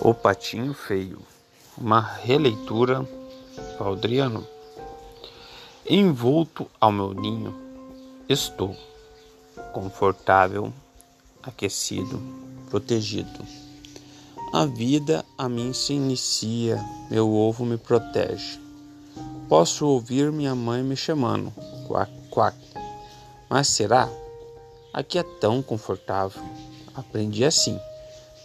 O Patinho Feio, uma releitura Valdriano. Envolto ao meu ninho, estou confortável, aquecido, protegido. A vida a mim se inicia, meu ovo me protege. Posso ouvir minha mãe me chamando, quac, quac. Mas será? Aqui é tão confortável. Aprendi assim.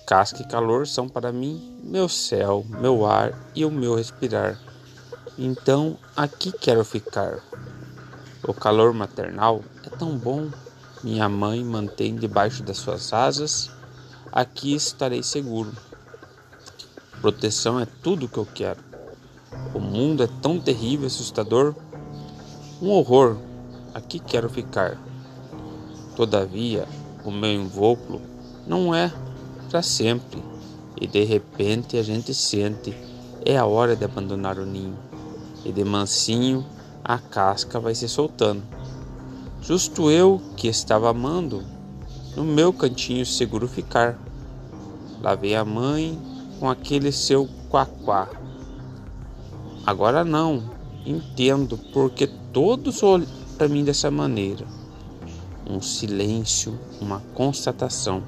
Casca e calor são para mim meu céu, meu ar e o meu respirar. Então aqui quero ficar. O calor maternal é tão bom. Minha mãe mantém debaixo das suas asas. Aqui estarei seguro. Proteção é tudo o que eu quero. O mundo é tão terrível e assustador. Um horror. Aqui quero ficar. Todavia, o meu invólucro não é para sempre. E de repente a gente sente é a hora de abandonar o ninho. E de mansinho a casca vai se soltando. Justo eu que estava amando, no meu cantinho seguro ficar. Lá vem a mãe com aquele seu quaquá. Agora não, entendo porque todos olham para mim dessa maneira. Um silêncio, uma constatação.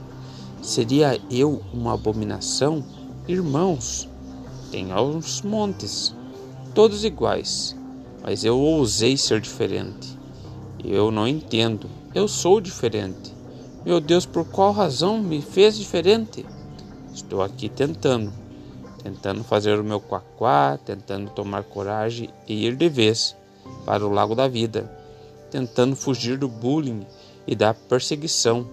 Seria eu uma abominação? Irmãos, tem aos montes, todos iguais, mas eu ousei ser diferente. Eu não entendo, eu sou diferente. Meu Deus, por qual razão me fez diferente? Estou aqui tentando, tentando fazer o meu quaquá, tentando tomar coragem e ir de vez para o lago da vida, tentando fugir do bullying e da perseguição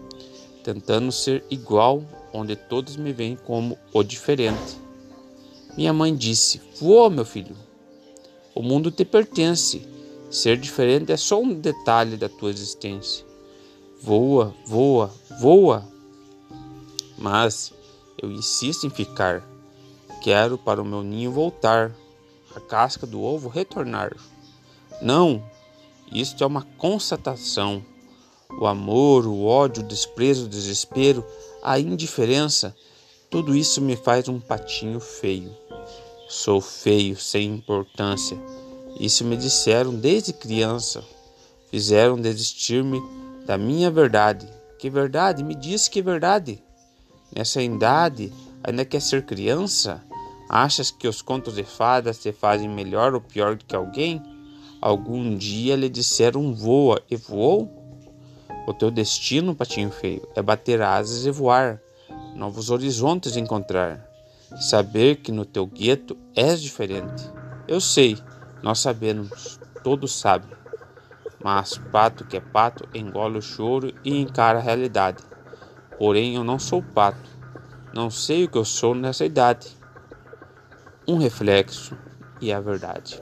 tentando ser igual onde todos me veem como o diferente. Minha mãe disse: Voa, meu filho. O mundo te pertence. Ser diferente é só um detalhe da tua existência. Voa, voa, voa. Mas eu insisto em ficar. Quero para o meu ninho voltar, a casca do ovo retornar. Não, isto é uma constatação o amor, o ódio, o desprezo, o desespero, a indiferença, tudo isso me faz um patinho feio. Sou feio, sem importância. Isso me disseram desde criança. Fizeram desistir-me da minha verdade. Que verdade? Me diz que verdade. Nessa idade, ainda quer ser criança? Achas que os contos de fadas te fazem melhor ou pior do que alguém? Algum dia lhe disseram voa e voou? O teu destino, patinho feio, é bater asas e voar, novos horizontes encontrar. Saber que no teu gueto és diferente. Eu sei, nós sabemos, todos sabem. Mas pato que é pato engole o choro e encara a realidade. Porém, eu não sou pato. Não sei o que eu sou nessa idade. Um reflexo e a verdade.